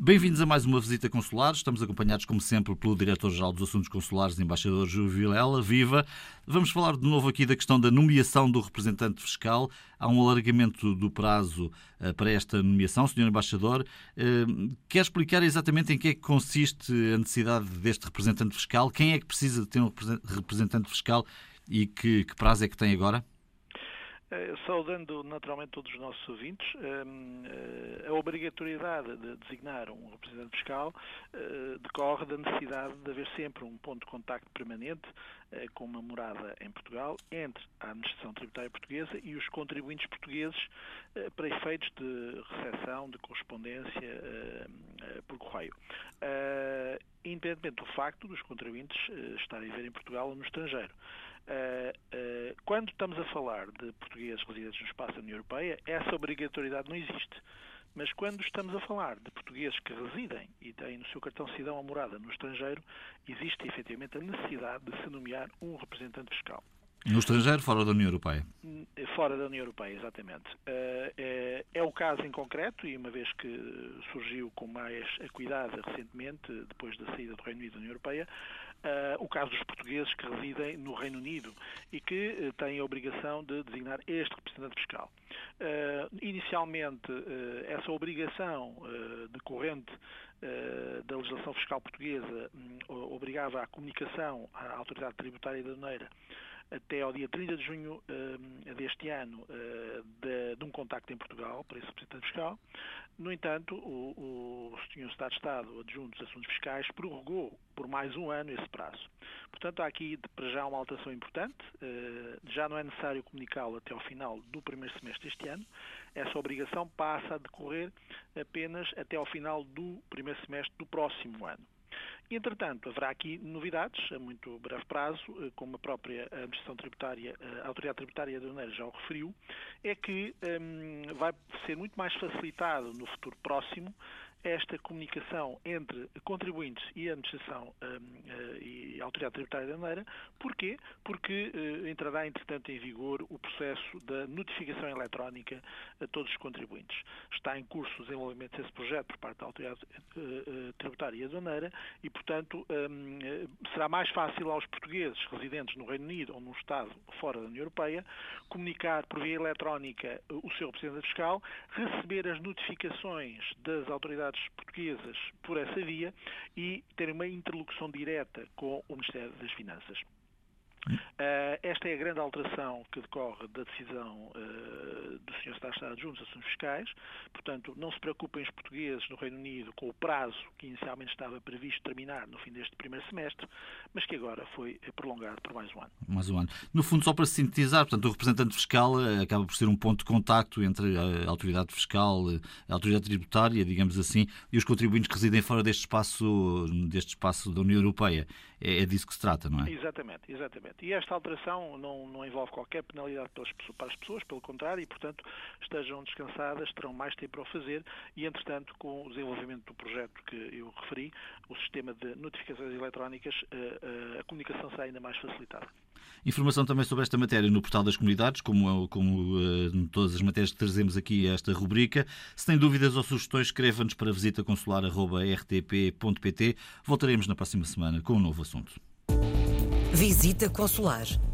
Bem-vindos a mais uma visita consular. Estamos acompanhados, como sempre, pelo Diretor-Geral dos Assuntos Consulares, Embaixador Júlio Vilela. Viva! Vamos falar de novo aqui da questão da nomeação do representante fiscal. Há um alargamento do prazo uh, para esta nomeação. Senhor Embaixador, uh, quer explicar exatamente em que é que consiste a necessidade deste representante fiscal? Quem é que precisa de ter um representante fiscal e que, que prazo é que tem agora? Eh, saudando naturalmente todos os nossos ouvintes, ehm, eh, a obrigatoriedade de designar um representante fiscal eh, decorre da necessidade de haver sempre um ponto de contacto permanente com uma morada em Portugal entre a administração tributária portuguesa e os contribuintes portugueses para efeitos de recepção de correspondência por correio. Independentemente do facto dos contribuintes estarem a viver em Portugal ou no estrangeiro. Uh, uh, quando estamos a falar de portugueses residentes no espaço da União Europeia, essa obrigatoriedade não existe. Mas quando estamos a falar de portugueses que residem e têm no seu cartão cidadão a morada no estrangeiro, existe efetivamente a necessidade de se nomear um representante fiscal. No estrangeiro, fora da União Europeia? Fora da União Europeia, exatamente. É, é o caso em concreto, e uma vez que surgiu com mais acuidade recentemente, depois da saída do Reino Unido da União Europeia, o caso dos portugueses que residem no Reino Unido e que têm a obrigação de designar este representante fiscal. Inicialmente, essa obrigação decorrente da legislação fiscal portuguesa hum, obrigava à comunicação à autoridade tributária da aduaneira até ao dia 30 de junho uh, deste ano uh, de, de, um contacto em Portugal para esse representante fiscal. No entanto, o, o Sr. Estado de Estado adjunto dos Assuntos Fiscais prorrogou por mais um ano esse prazo. Portanto, há aqui para já uma alteração importante. Uh, já não é necessário comunicá-lo até ao final do primeiro semestre deste ano. Essa obrigação passa a decorrer apenas até ao final do primeiro semestre do próximo ano. Entretanto, haverá aqui novidades a muito breve prazo, eh, como a própria Administração Tributária, eh, a Autoridade Tributária da União já o referiu, é que um, vai ser muito mais facilitado no futuro próximo esta comunicação entre contribuintes e administração um, uh, a autoridade tributária da maneira. Porquê? Porque uh, entrará, entretanto, em vigor o processo da notificação eletrónica a todos os contribuintes. Está em curso o desenvolvimento desse projeto por parte da autoridade uh, tributária e aduaneira e, portanto, um, será mais fácil aos portugueses residentes no Reino Unido ou num Estado fora da União Europeia comunicar por via eletrónica o seu representante fiscal, receber as notificações das autoridades portuguesas por essa via e ter uma interlocução direta com o Ministério das Finanças. Esta é a grande alteração que decorre da decisão uh, do Sr. Estado de Adjunto dos Assuntos Fiscais. Portanto, não se preocupem os portugueses no Reino Unido com o prazo que inicialmente estava previsto terminar no fim deste primeiro semestre, mas que agora foi prolongado por mais um ano. Mais um ano. No fundo, só para sintetizar, portanto, o representante fiscal eh, acaba por ser um ponto de contacto entre a autoridade fiscal, a autoridade tributária, digamos assim, e os contribuintes que residem fora deste espaço, deste espaço da União Europeia. É, é disso que se trata, não é? Exatamente, exatamente. E esta alteração não, não envolve qualquer penalidade pelas, para as pessoas, pelo contrário, e, portanto, estejam descansadas, terão mais tempo para o fazer e, entretanto, com o desenvolvimento do projeto que eu referi, o sistema de notificações eletrónicas, a, eh, eh, a comunicação será ainda mais facilitada. Informação também sobre esta matéria no portal das comunidades, como, como uh, todas as matérias que trazemos aqui a esta rubrica. Se tem dúvidas ou sugestões, escreva-nos para visitaconsular.rtp.pt. Voltaremos na próxima semana com um novo assunto. Visita Consular,